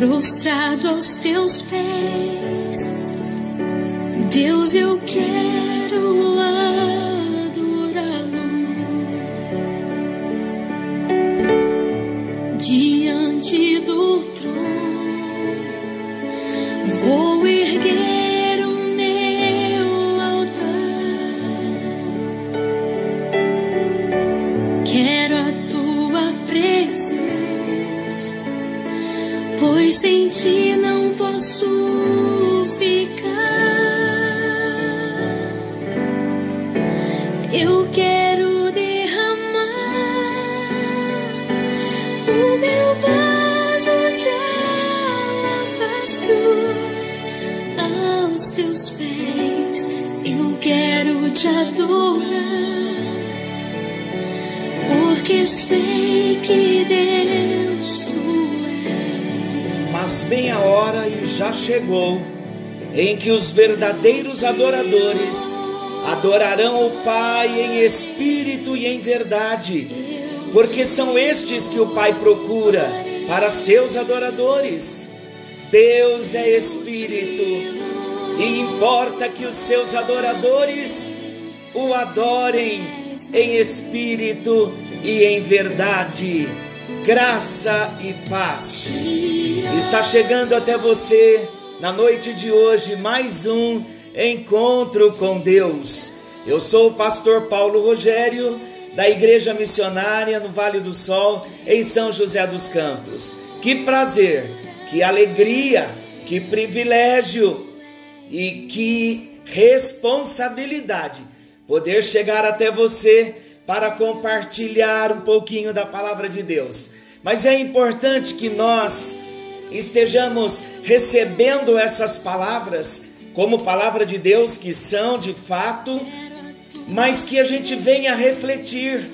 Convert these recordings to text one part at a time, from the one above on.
Prostrado aos teus pés, Deus, eu quero te adorar, porque sei que Deus tu és. Mas vem a hora e já chegou em que os verdadeiros adoradores adorarão o Pai em espírito e em verdade, porque são estes que o Pai procura para seus adoradores. Deus é espírito e importa que os seus adoradores o adorem em espírito e em verdade. Graça e paz. Está chegando até você na noite de hoje mais um encontro com Deus. Eu sou o pastor Paulo Rogério, da Igreja Missionária no Vale do Sol, em São José dos Campos. Que prazer, que alegria, que privilégio e que responsabilidade poder chegar até você para compartilhar um pouquinho da palavra de Deus. Mas é importante que nós estejamos recebendo essas palavras como palavra de Deus, que são de fato, mas que a gente venha refletir.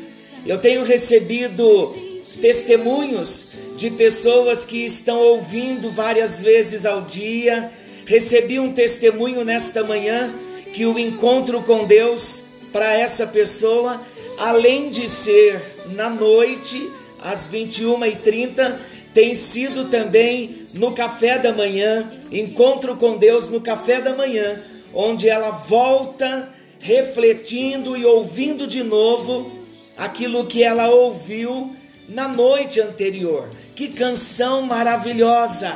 Eu tenho recebido testemunhos de pessoas que estão ouvindo várias vezes ao dia. Recebi um testemunho nesta manhã que o encontro com Deus para essa pessoa, além de ser na noite, às 21h30, tem sido também no café da manhã, encontro com Deus no café da manhã, onde ela volta refletindo e ouvindo de novo aquilo que ela ouviu na noite anterior. Que canção maravilhosa!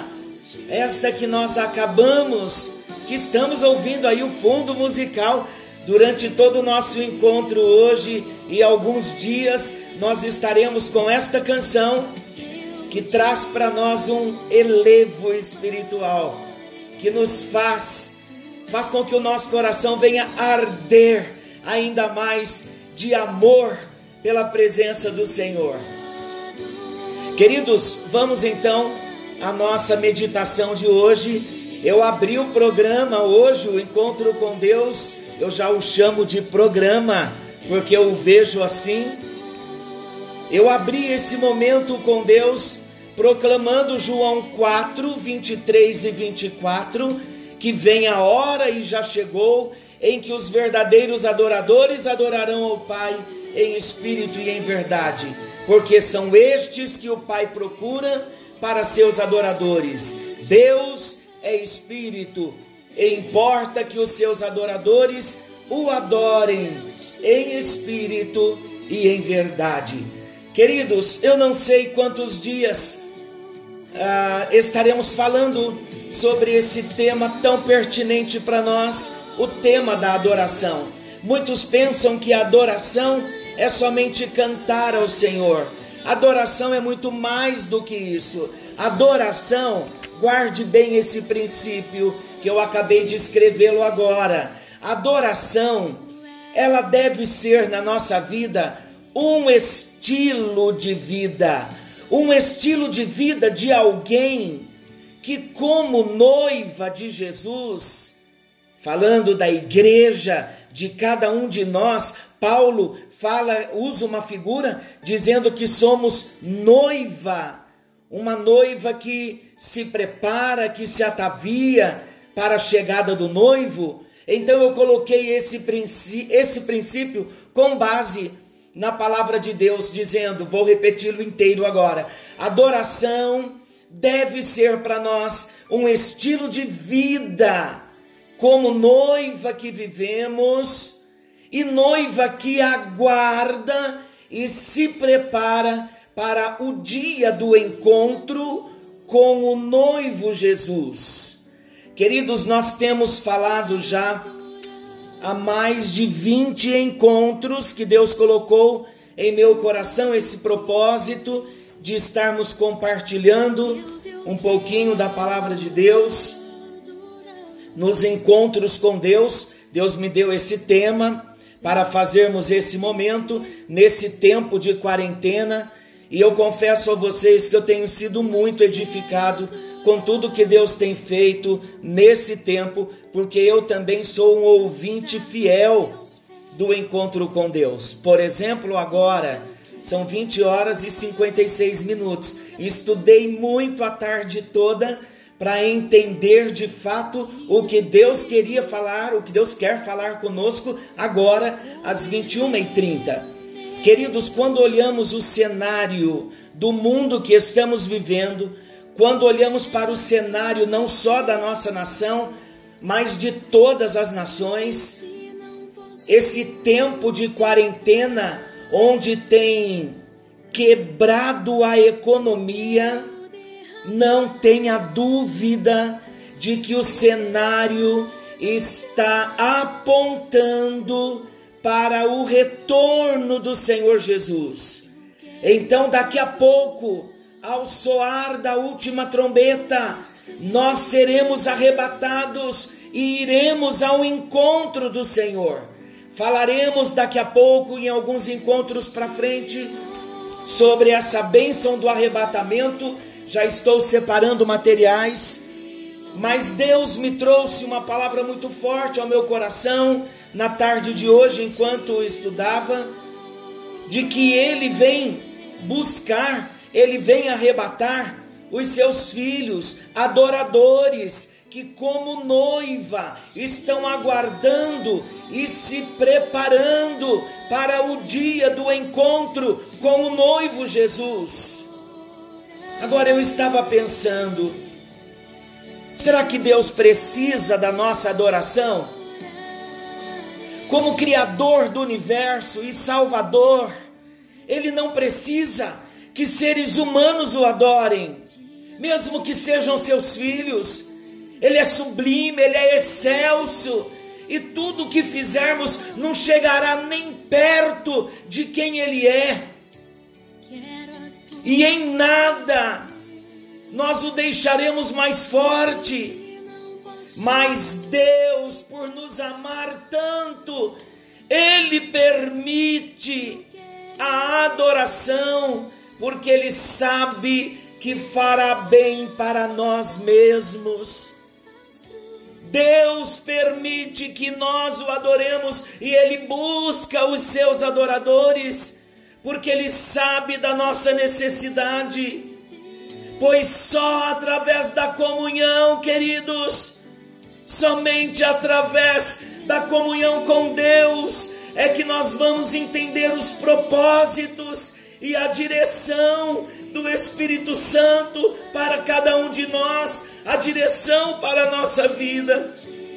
Esta que nós acabamos, que estamos ouvindo aí o fundo musical durante todo o nosso encontro hoje e alguns dias nós estaremos com esta canção que traz para nós um elevo espiritual, que nos faz, faz com que o nosso coração venha arder ainda mais de amor pela presença do Senhor. Queridos, vamos então à nossa meditação de hoje. Eu abri o programa hoje, o encontro com Deus, eu já o chamo de programa, porque eu o vejo assim. Eu abri esse momento com Deus proclamando João 4, 23 e 24, que vem a hora e já chegou em que os verdadeiros adoradores adorarão ao Pai em espírito e em verdade, porque são estes que o Pai procura para seus adoradores. Deus é espírito, e importa que os seus adoradores o adorem em espírito e em verdade. Queridos, eu não sei quantos dias ah, estaremos falando sobre esse tema tão pertinente para nós, o tema da adoração. Muitos pensam que a adoração é somente cantar ao Senhor. Adoração é muito mais do que isso. Adoração, guarde bem esse princípio que eu acabei de escrevê-lo agora. Adoração, ela deve ser na nossa vida um estilo de vida, um estilo de vida de alguém que, como noiva de Jesus, falando da igreja, de cada um de nós, Paulo fala, usa uma figura dizendo que somos noiva, uma noiva que se prepara, que se atavia para a chegada do noivo. Então eu coloquei esse, princípio, esse princípio com base na palavra de Deus, dizendo, vou repeti-lo inteiro agora: adoração deve ser para nós um estilo de vida, como noiva que vivemos e noiva que aguarda e se prepara para o dia do encontro com o noivo Jesus. Queridos, nós temos falado já há mais de 20 encontros que Deus colocou em meu coração esse propósito de estarmos compartilhando um pouquinho da palavra de Deus nos encontros com Deus. Deus me deu esse tema para fazermos esse momento nesse tempo de quarentena, e eu confesso a vocês que eu tenho sido muito edificado com tudo que Deus tem feito nesse tempo, porque eu também sou um ouvinte fiel do encontro com Deus. Por exemplo, agora são 20 horas e 56 minutos. Estudei muito a tarde toda para entender de fato o que Deus queria falar, o que Deus quer falar conosco agora às 21h30. Queridos, quando olhamos o cenário do mundo que estamos vivendo, quando olhamos para o cenário não só da nossa nação, mas de todas as nações, esse tempo de quarentena, onde tem quebrado a economia, não tenha dúvida de que o cenário está apontando para o retorno do Senhor Jesus. Então, daqui a pouco, ao soar da última trombeta, nós seremos arrebatados e iremos ao encontro do Senhor. Falaremos daqui a pouco, em alguns encontros para frente, sobre essa bênção do arrebatamento. Já estou separando materiais, mas Deus me trouxe uma palavra muito forte ao meu coração na tarde de hoje, enquanto estudava, de que Ele vem buscar, Ele vem arrebatar os seus filhos, adoradores, que, como noiva, estão aguardando e se preparando para o dia do encontro com o noivo Jesus. Agora eu estava pensando, será que Deus precisa da nossa adoração? Como Criador do universo e Salvador, Ele não precisa que seres humanos o adorem, mesmo que sejam seus filhos ele é sublime, Ele é excelso, e tudo que fizermos não chegará nem perto de quem Ele é, e em nada nós o deixaremos mais forte. Mas Deus, por nos amar tanto, Ele permite a adoração, porque Ele sabe que fará bem para nós mesmos. Deus permite que nós o adoremos e Ele busca os seus adoradores, porque Ele sabe da nossa necessidade. Pois só através da comunhão, queridos, somente através da comunhão com Deus, é que nós vamos entender os propósitos e a direção do Espírito Santo para cada um de nós, a direção para a nossa vida.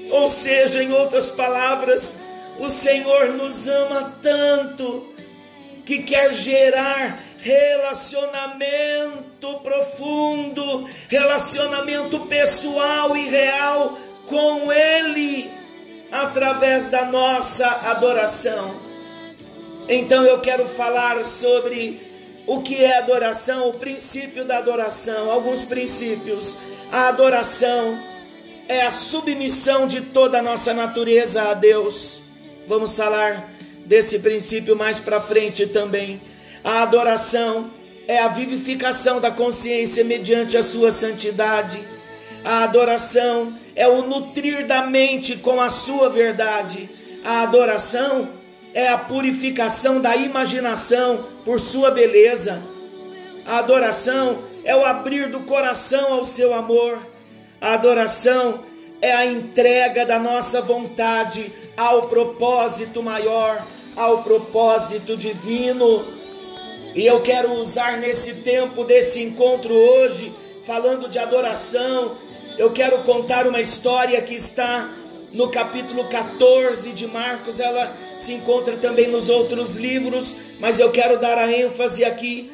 Ou seja, em outras palavras, o Senhor nos ama tanto que quer gerar relacionamento profundo, relacionamento pessoal e real com Ele através da nossa adoração. Então eu quero falar sobre o que é adoração, o princípio da adoração, alguns princípios. A adoração é a submissão de toda a nossa natureza a Deus. Vamos falar desse princípio mais para frente também. A adoração é a vivificação da consciência mediante a sua santidade. A adoração é o nutrir da mente com a sua verdade. A adoração é a purificação da imaginação por sua beleza. A adoração é o abrir do coração ao seu amor. A adoração é a entrega da nossa vontade ao propósito maior, ao propósito divino. E eu quero usar nesse tempo desse encontro hoje, falando de adoração, eu quero contar uma história que está no capítulo 14 de Marcos, ela se encontra também nos outros livros, mas eu quero dar a ênfase aqui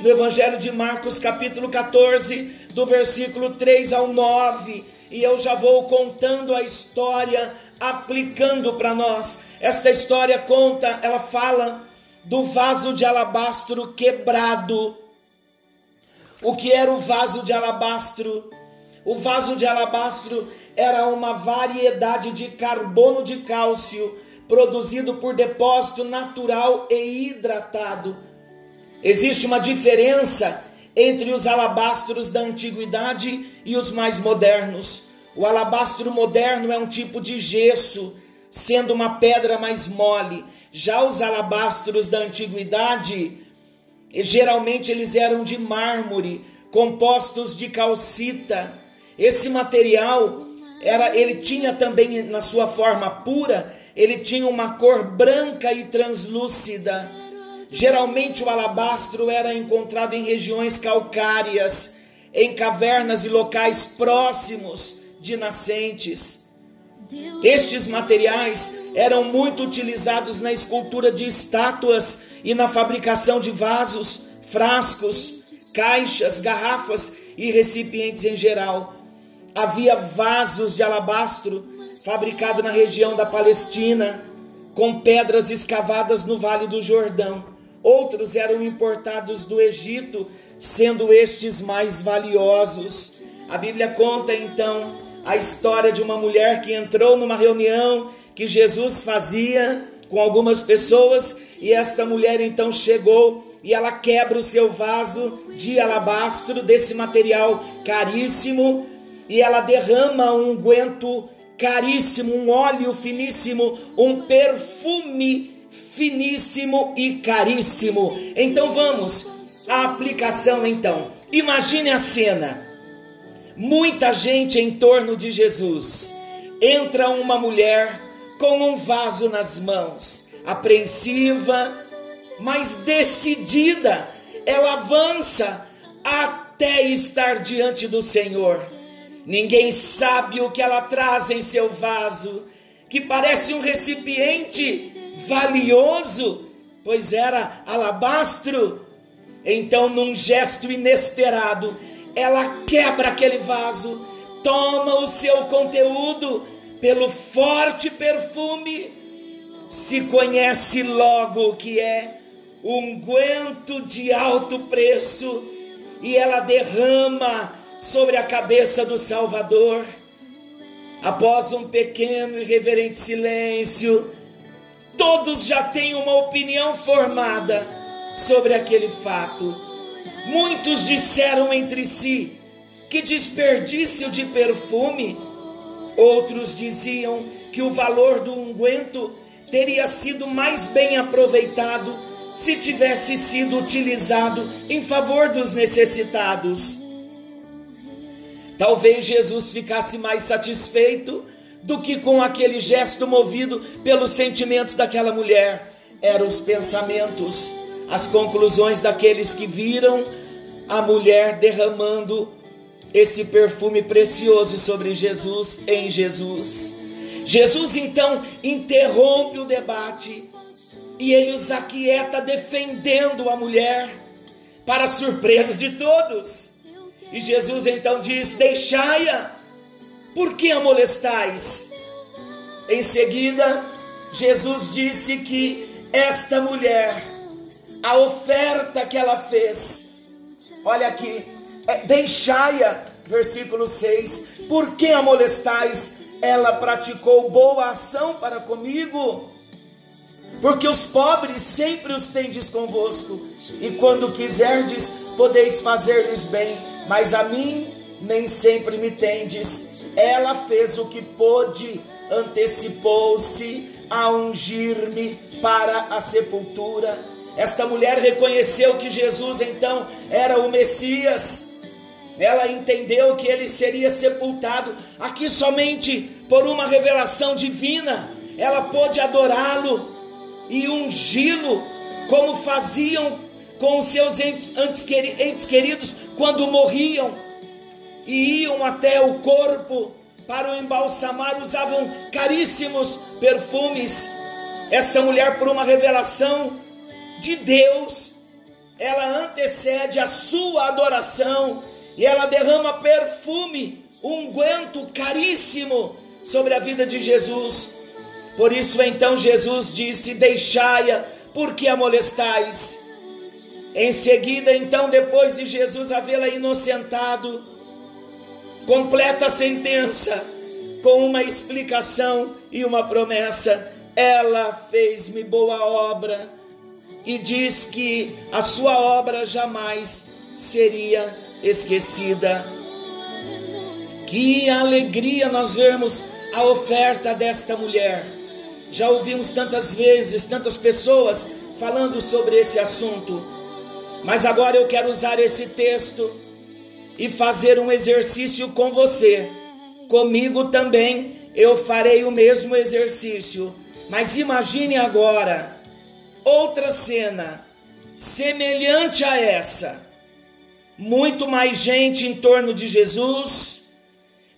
no Evangelho de Marcos, capítulo 14, do versículo 3 ao 9, e eu já vou contando a história, aplicando para nós. Esta história conta, ela fala do vaso de alabastro quebrado. O que era o vaso de alabastro? O vaso de alabastro era uma variedade de carbono de cálcio produzido por depósito natural e hidratado. Existe uma diferença entre os alabastros da antiguidade e os mais modernos. O alabastro moderno é um tipo de gesso, sendo uma pedra mais mole. Já os alabastros da antiguidade, geralmente eles eram de mármore, compostos de calcita. Esse material era, ele tinha também na sua forma pura, ele tinha uma cor branca e translúcida. Geralmente o alabastro era encontrado em regiões calcárias, em cavernas e locais próximos de nascentes. Estes materiais eram muito utilizados na escultura de estátuas e na fabricação de vasos, frascos, caixas, garrafas e recipientes em geral havia vasos de alabastro fabricado na região da Palestina, com pedras escavadas no Vale do Jordão. Outros eram importados do Egito, sendo estes mais valiosos. A Bíblia conta então a história de uma mulher que entrou numa reunião que Jesus fazia com algumas pessoas e esta mulher então chegou e ela quebra o seu vaso de alabastro desse material caríssimo e ela derrama um unguento caríssimo, um óleo finíssimo, um perfume finíssimo e caríssimo. Então vamos à aplicação então. Imagine a cena. Muita gente em torno de Jesus. Entra uma mulher com um vaso nas mãos, apreensiva, mas decidida. Ela avança até estar diante do Senhor. Ninguém sabe o que ela traz em seu vaso, que parece um recipiente valioso, pois era alabastro. Então, num gesto inesperado, ela quebra aquele vaso, toma o seu conteúdo pelo forte perfume, se conhece logo o que é unguento de alto preço e ela derrama sobre a cabeça do Salvador. Após um pequeno e reverente silêncio, todos já têm uma opinião formada sobre aquele fato. Muitos disseram entre si: que desperdício de perfume. Outros diziam que o valor do unguento teria sido mais bem aproveitado se tivesse sido utilizado em favor dos necessitados. Talvez Jesus ficasse mais satisfeito do que com aquele gesto movido pelos sentimentos daquela mulher. Eram os pensamentos, as conclusões daqueles que viram a mulher derramando esse perfume precioso sobre Jesus, em Jesus. Jesus então interrompe o debate e ele os aquieta defendendo a mulher, para surpresa de todos. E Jesus então diz: Deixai-a, por que a molestais? Em seguida, Jesus disse que esta mulher, a oferta que ela fez, olha aqui, é, deixai-a, versículo 6, por que a molestais? Ela praticou boa ação para comigo, porque os pobres sempre os tendes convosco, e quando quiserdes, podeis fazer-lhes bem mas a mim nem sempre me tendes. Ela fez o que pôde, antecipou-se a ungir-me para a sepultura. Esta mulher reconheceu que Jesus então era o Messias. Ela entendeu que ele seria sepultado aqui somente por uma revelação divina. Ela pôde adorá-lo e ungí-lo como faziam com os seus entes queridos quando morriam e iam até o corpo para o embalsamar, usavam caríssimos perfumes. Esta mulher, por uma revelação de Deus, ela antecede a sua adoração e ela derrama perfume, unguento caríssimo sobre a vida de Jesus. Por isso então Jesus disse: Deixai-a, porque a molestais. Em seguida, então, depois de Jesus havê-la inocentado, completa a sentença com uma explicação e uma promessa. Ela fez-me boa obra e diz que a sua obra jamais seria esquecida. Que alegria nós vermos a oferta desta mulher. Já ouvimos tantas vezes, tantas pessoas falando sobre esse assunto, mas agora eu quero usar esse texto e fazer um exercício com você. Comigo também eu farei o mesmo exercício. Mas imagine agora outra cena semelhante a essa muito mais gente em torno de Jesus,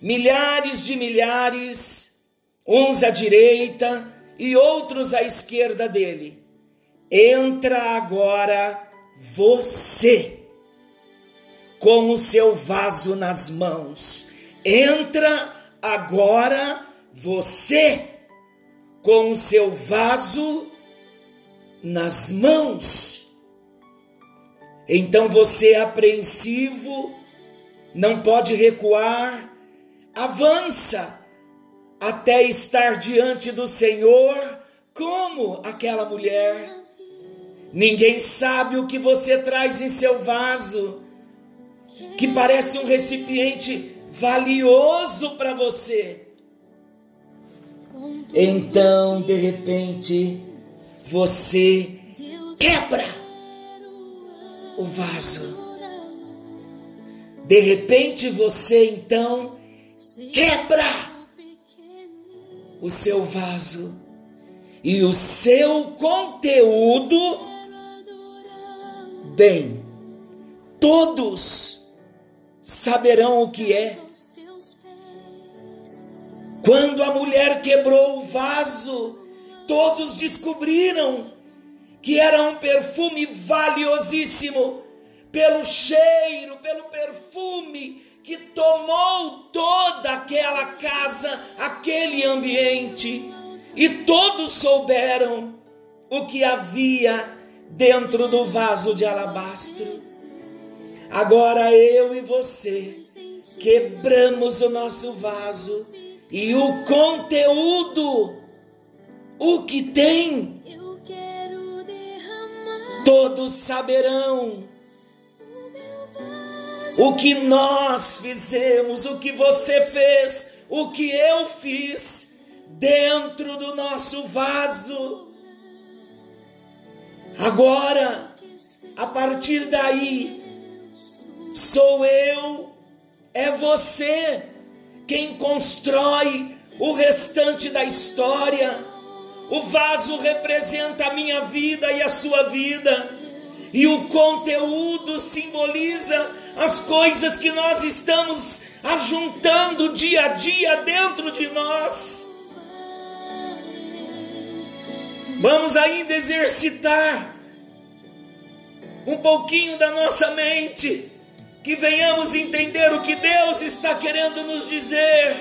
milhares de milhares, uns à direita e outros à esquerda dele. Entra agora você com o seu vaso nas mãos. Entra agora você com o seu vaso nas mãos. Então você é apreensivo, não pode recuar, avança até estar diante do Senhor, como aquela mulher. Ninguém sabe o que você traz em seu vaso, que parece um recipiente valioso para você. Então, de repente, você quebra o vaso. De repente você então quebra o seu vaso e o seu conteúdo, bem, todos saberão o que é. Quando a mulher quebrou o vaso, todos descobriram que era um perfume valiosíssimo, pelo cheiro, pelo perfume que tomou toda aquela casa, aquele ambiente, e todos souberam o que havia dentro do vaso de alabastro. Agora eu e você quebramos o nosso vaso e o conteúdo, o que tem todos saberão o que nós fizemos, o que você fez, o que eu fiz dentro do nosso vaso. Agora, a partir daí, sou eu, é você quem constrói o restante da história. O vaso representa a minha vida e a sua vida, e o conteúdo simboliza as coisas que nós estamos ajuntando dia a dia dentro de nós. Vamos ainda exercitar um pouquinho da nossa mente, que venhamos entender o que Deus está querendo nos dizer.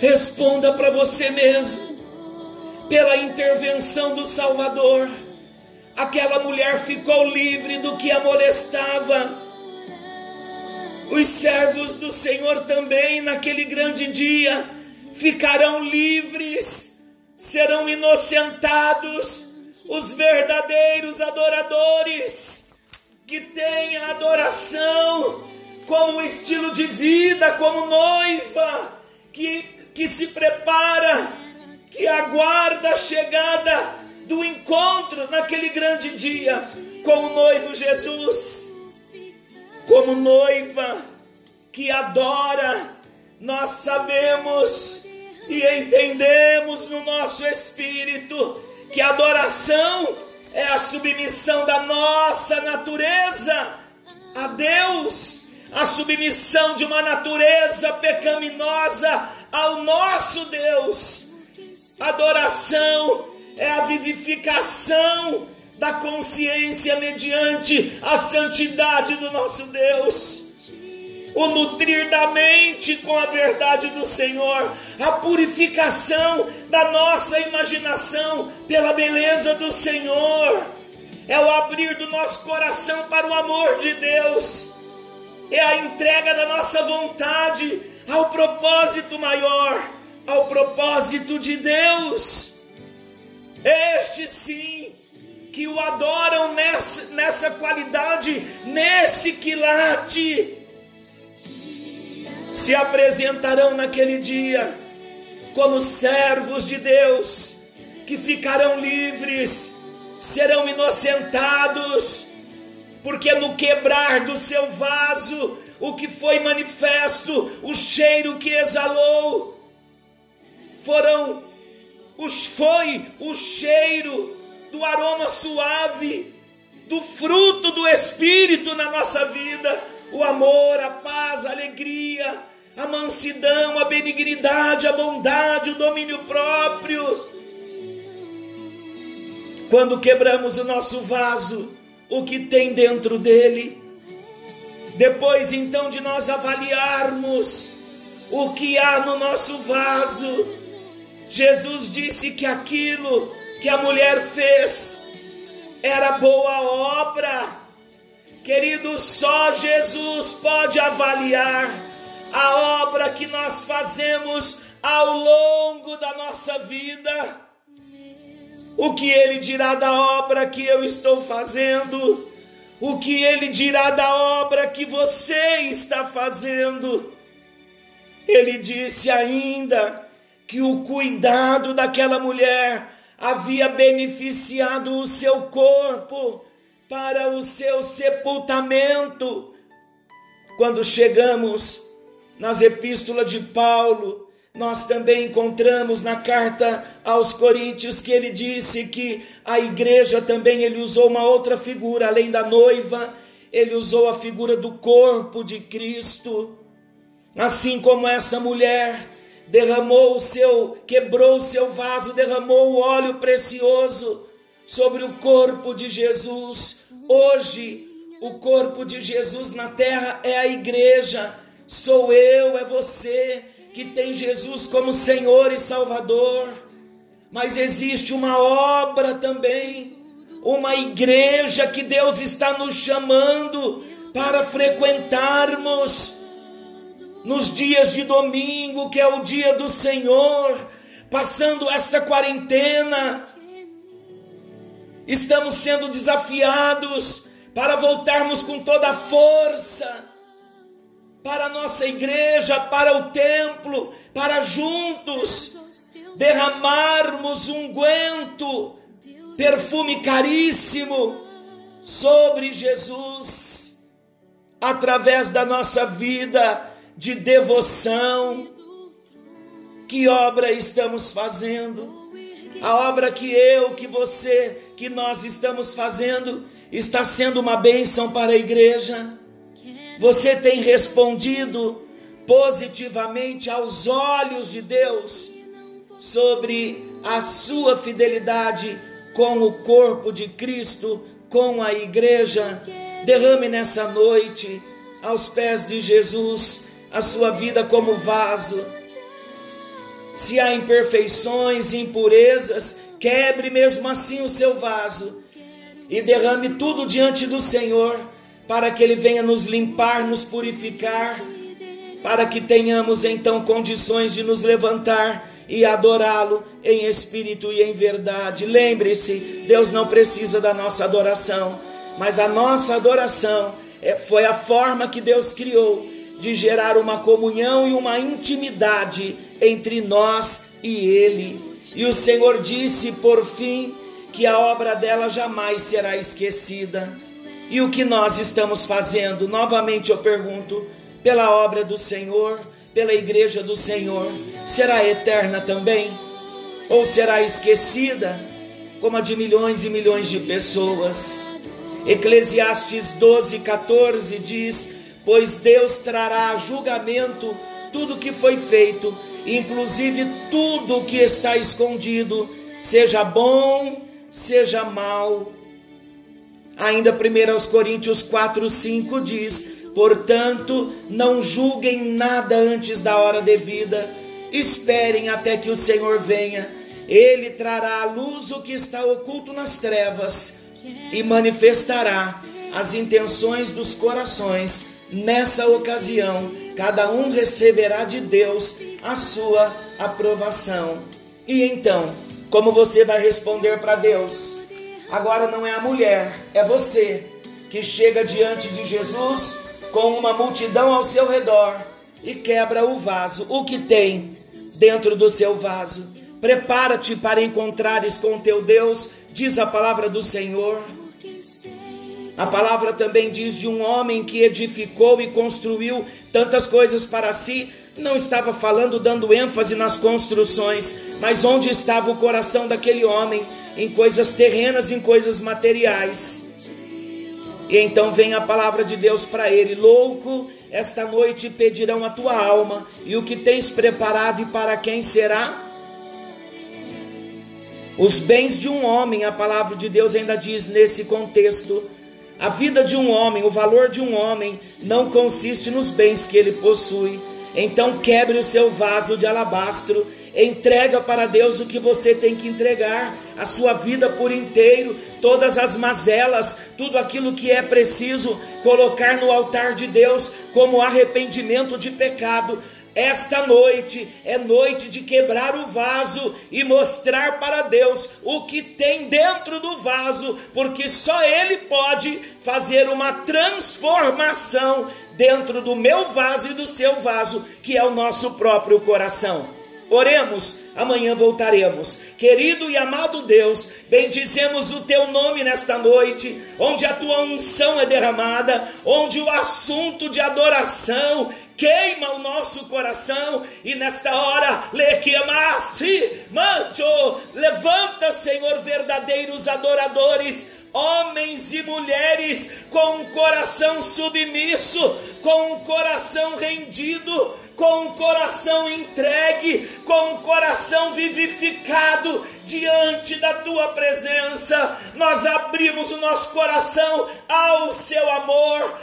Responda para você mesmo. Pela intervenção do Salvador, aquela mulher ficou livre do que a molestava. Os servos do Senhor também, naquele grande dia, ficarão livres, serão inocentados, os verdadeiros adoradores, que têm a adoração como estilo de vida, como noiva, que que se prepara que aguarda a chegada do encontro naquele grande dia com o noivo Jesus. Como noiva que adora, nós sabemos e entendemos no nosso espírito que adoração é a submissão da nossa natureza a Deus, a submissão de uma natureza pecaminosa ao nosso Deus. Adoração é a vivificação da consciência mediante a santidade do nosso Deus. O nutrir da mente com a verdade do Senhor, a purificação da nossa imaginação pela beleza do Senhor, é o abrir do nosso coração para o amor de Deus, é a entrega da nossa vontade ao propósito maior, ao propósito de Deus. Este sim, que o adoram nessa, nessa qualidade, nesse quilate, se apresentarão naquele dia como servos de Deus, que ficarão livres, serão inocentados, porque no quebrar do seu vaso, o que foi manifesto, o cheiro que exalou, foram os, foi o cheiro do aroma suave, do fruto do Espírito na nossa vida, o amor, a paz, a alegria, a mansidão, a benignidade, a bondade, o domínio próprio. Quando quebramos o nosso vaso, o que tem dentro dele, depois então de nós avaliarmos o que há no nosso vaso, Jesus disse que aquilo que a mulher fez era boa obra. Querido, só Jesus pode avaliar a obra que nós fazemos ao longo da nossa vida. O que ele dirá da obra que eu estou fazendo? O que ele dirá da obra que você está fazendo? Ele disse ainda que o cuidado daquela mulher havia beneficiado o seu corpo para o seu sepultamento. Quando chegamos nas epístolas de Paulo, nós também encontramos na carta aos Coríntios que ele disse que a igreja também ele usou uma outra figura, além da noiva, ele usou a figura do corpo de Cristo. Assim como essa mulher derramou o seu, quebrou o seu vaso, derramou o óleo precioso sobre o corpo de Jesus. Hoje, o corpo de Jesus na terra é a igreja. Sou eu, é você que tem Jesus como Senhor e Salvador. Mas existe uma obra também, uma igreja que Deus está nos chamando para frequentarmos nos dias de domingo, que é o dia do Senhor, passando esta quarentena, estamos sendo desafiados para voltarmos com toda a força para a nossa igreja, para o templo, para juntos derramarmos unguento, perfume caríssimo sobre Jesus, através da nossa vida de devoção. Que obra estamos fazendo? A obra que eu, que você, que nós estamos fazendo está sendo uma bênção para a igreja. Você tem respondido positivamente aos olhos de Deus sobre a sua fidelidade com o corpo de Cristo, com a igreja. Derrame nessa noite aos pés de Jesus a sua vida como vaso. Se há imperfeições, impurezas, quebre mesmo assim o seu vaso e derrame tudo diante do Senhor, para que Ele venha nos limpar, nos purificar, para que tenhamos então condições de nos levantar e adorá-lo em espírito e em verdade. Lembre-se, Deus não precisa da nossa adoração, mas a nossa adoração é, foi a forma que Deus criou de gerar uma comunhão e uma intimidade entre nós e Ele. E o Senhor disse, por fim, que a obra dela jamais será esquecida. E o que nós estamos fazendo? Novamente eu pergunto, pela obra do Senhor, pela igreja do Senhor, será eterna também? Ou será esquecida, como a de milhões e milhões de pessoas? Eclesiastes 12, 14 diz: Pois Deus trará a julgamento tudo que foi feito, inclusive tudo que está escondido, seja bom, seja mal. Ainda 1 Coríntios 4, 5 diz: Portanto, não julguem nada antes da hora devida, esperem até que o Senhor venha. Ele trará à luz o que está oculto nas trevas e manifestará as intenções dos corações. Nessa ocasião, cada um receberá de Deus a sua aprovação. E então, como você vai responder para Deus? Agora não é a mulher, é você que chega diante de Jesus com uma multidão ao seu redor e quebra o vaso, o que tem dentro do seu vaso. Prepara-te para encontrares com teu Deus, diz a palavra do Senhor. A palavra também diz de um homem que edificou e construiu tantas coisas para si, não estava falando dando ênfase nas construções, mas onde estava o coração daquele homem? Em coisas terrenas, em coisas materiais. E então vem a palavra de Deus para ele: Louco, esta noite pedirão a tua alma, e o que tens preparado e para quem será? Os bens de um homem, a palavra de Deus ainda diz nesse contexto. A vida de um homem, o valor de um homem, não consiste nos bens que ele possui. Então quebre o seu vaso de alabastro Entrega para Deus o que você tem que entregar, a sua vida por inteiro, todas as mazelas, tudo aquilo que é preciso colocar no altar de Deus como arrependimento de pecado. Esta noite é noite de quebrar o vaso e mostrar para Deus o que tem dentro do vaso, porque só Ele pode fazer uma transformação dentro do meu vaso e do seu vaso, que é o nosso próprio coração. Oremos, amanhã voltaremos. Querido e amado Deus, bendizemos o teu nome nesta noite, onde a tua unção é derramada, onde o assunto de adoração queima o nosso coração e nesta hora, lequiamasi, mancho, levanta, Senhor, verdadeiros adoradores, homens e mulheres com um coração submisso, com um coração rendido, com o coração entregue, com o coração vivificado diante da tua presença. Nós abrimos o nosso coração ao seu amor,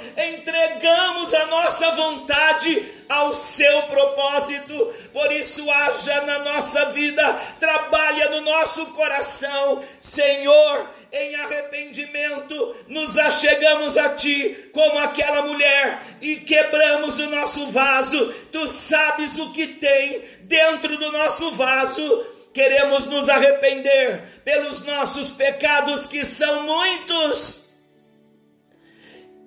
entregamos a nossa vontade ao seu propósito. Por isso, haja na nossa vida, trabalha no nosso coração, Senhor em arrependimento, nos achegamos a Ti como aquela mulher e quebramos o nosso vaso. Tu sabes o que tem dentro do nosso vaso. Queremos nos arrepender pelos nossos pecados, que são muitos.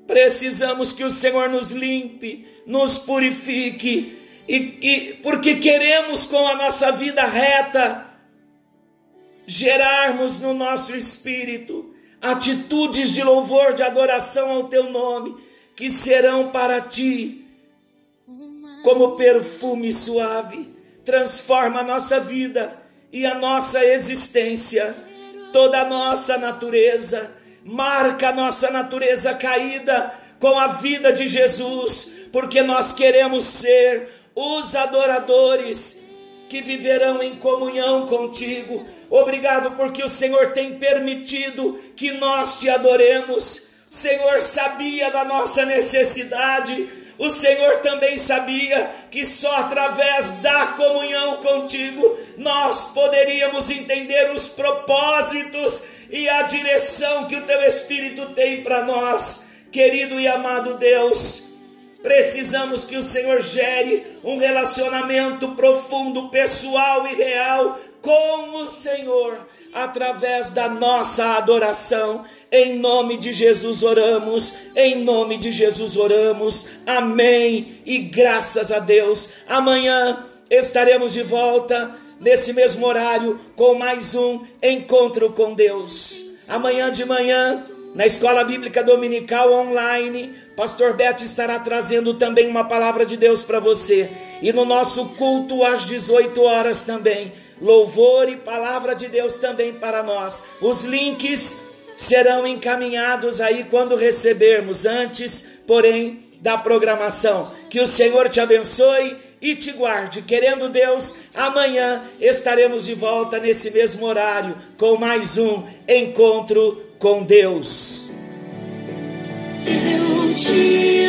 Precisamos que o Senhor nos limpe, nos purifique, e, e porque queremos com a nossa vida reta gerarmos no nosso espírito atitudes de louvor, de adoração ao teu nome, que serão para ti como perfume suave. Transforma a nossa vida e a nossa existência, toda a nossa natureza, marca a nossa natureza caída com a vida de Jesus, porque nós queremos ser os adoradores que viverão em comunhão contigo, Obrigado porque o Senhor tem permitido que nós te adoremos. Senhor sabia da nossa necessidade. O Senhor também sabia que só através da comunhão contigo nós poderíamos entender os propósitos e a direção que o teu Espírito tem para nós. Querido e amado Deus, precisamos que o Senhor gere um relacionamento profundo, pessoal e real com o Senhor através da nossa adoração. Em nome de Jesus oramos, em nome de Jesus oramos. Amém. E graças a Deus. Amanhã estaremos de volta nesse mesmo horário, com mais um encontro com Deus. Amanhã de manhã, na Escola Bíblica Dominical online, Pastor Beto estará trazendo também uma palavra de Deus para você. E no nosso culto às 18 horas também, louvor e palavra de Deus também para nós. Os links serão encaminhados aí quando recebermos, antes, porém, da programação. Que o Senhor te abençoe e te guarde. Querendo Deus, amanhã estaremos de volta nesse mesmo horário com mais um encontro com Deus. Eu te